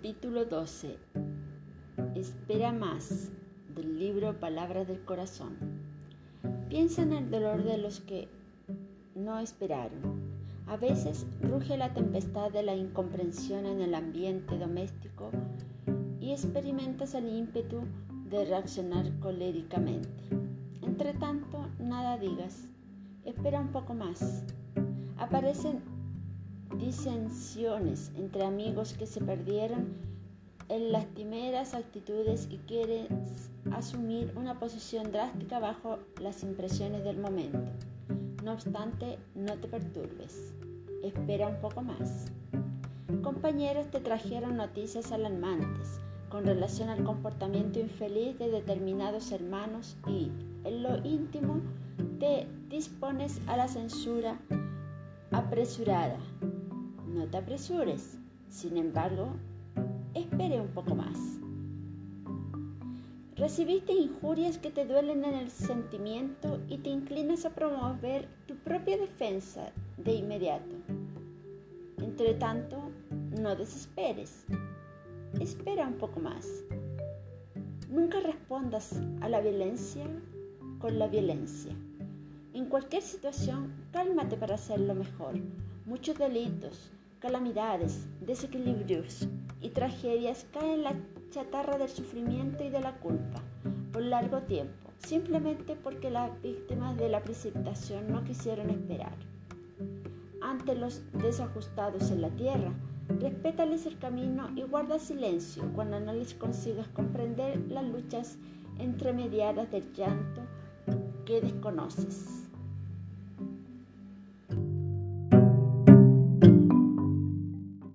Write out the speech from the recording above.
Capítulo 12 Espera más del libro Palabras del Corazón. Piensa en el dolor de los que no esperaron. A veces ruge la tempestad de la incomprensión en el ambiente doméstico y experimentas el ímpetu de reaccionar coléricamente. Entre tanto, nada digas. Espera un poco más. Aparecen disensiones entre amigos que se perdieron en lastimeras actitudes y quieren asumir una posición drástica bajo las impresiones del momento. No obstante, no te perturbes. Espera un poco más. Compañeros te trajeron noticias alarmantes con relación al comportamiento infeliz de determinados hermanos y, en lo íntimo, te dispones a la censura apresurada no te apresures. Sin embargo, espere un poco más. Recibiste injurias que te duelen en el sentimiento y te inclinas a promover tu propia defensa de inmediato. Entre tanto, no desesperes. Espera un poco más. Nunca respondas a la violencia con la violencia. En cualquier situación, cálmate para hacerlo mejor. Muchos delitos, calamidades, desequilibrios y tragedias caen en la chatarra del sufrimiento y de la culpa por largo tiempo, simplemente porque las víctimas de la precipitación no quisieron esperar. Ante los desajustados en la tierra, respétales el camino y guarda silencio cuando no les consigas comprender las luchas entremediadas del llanto que desconoces.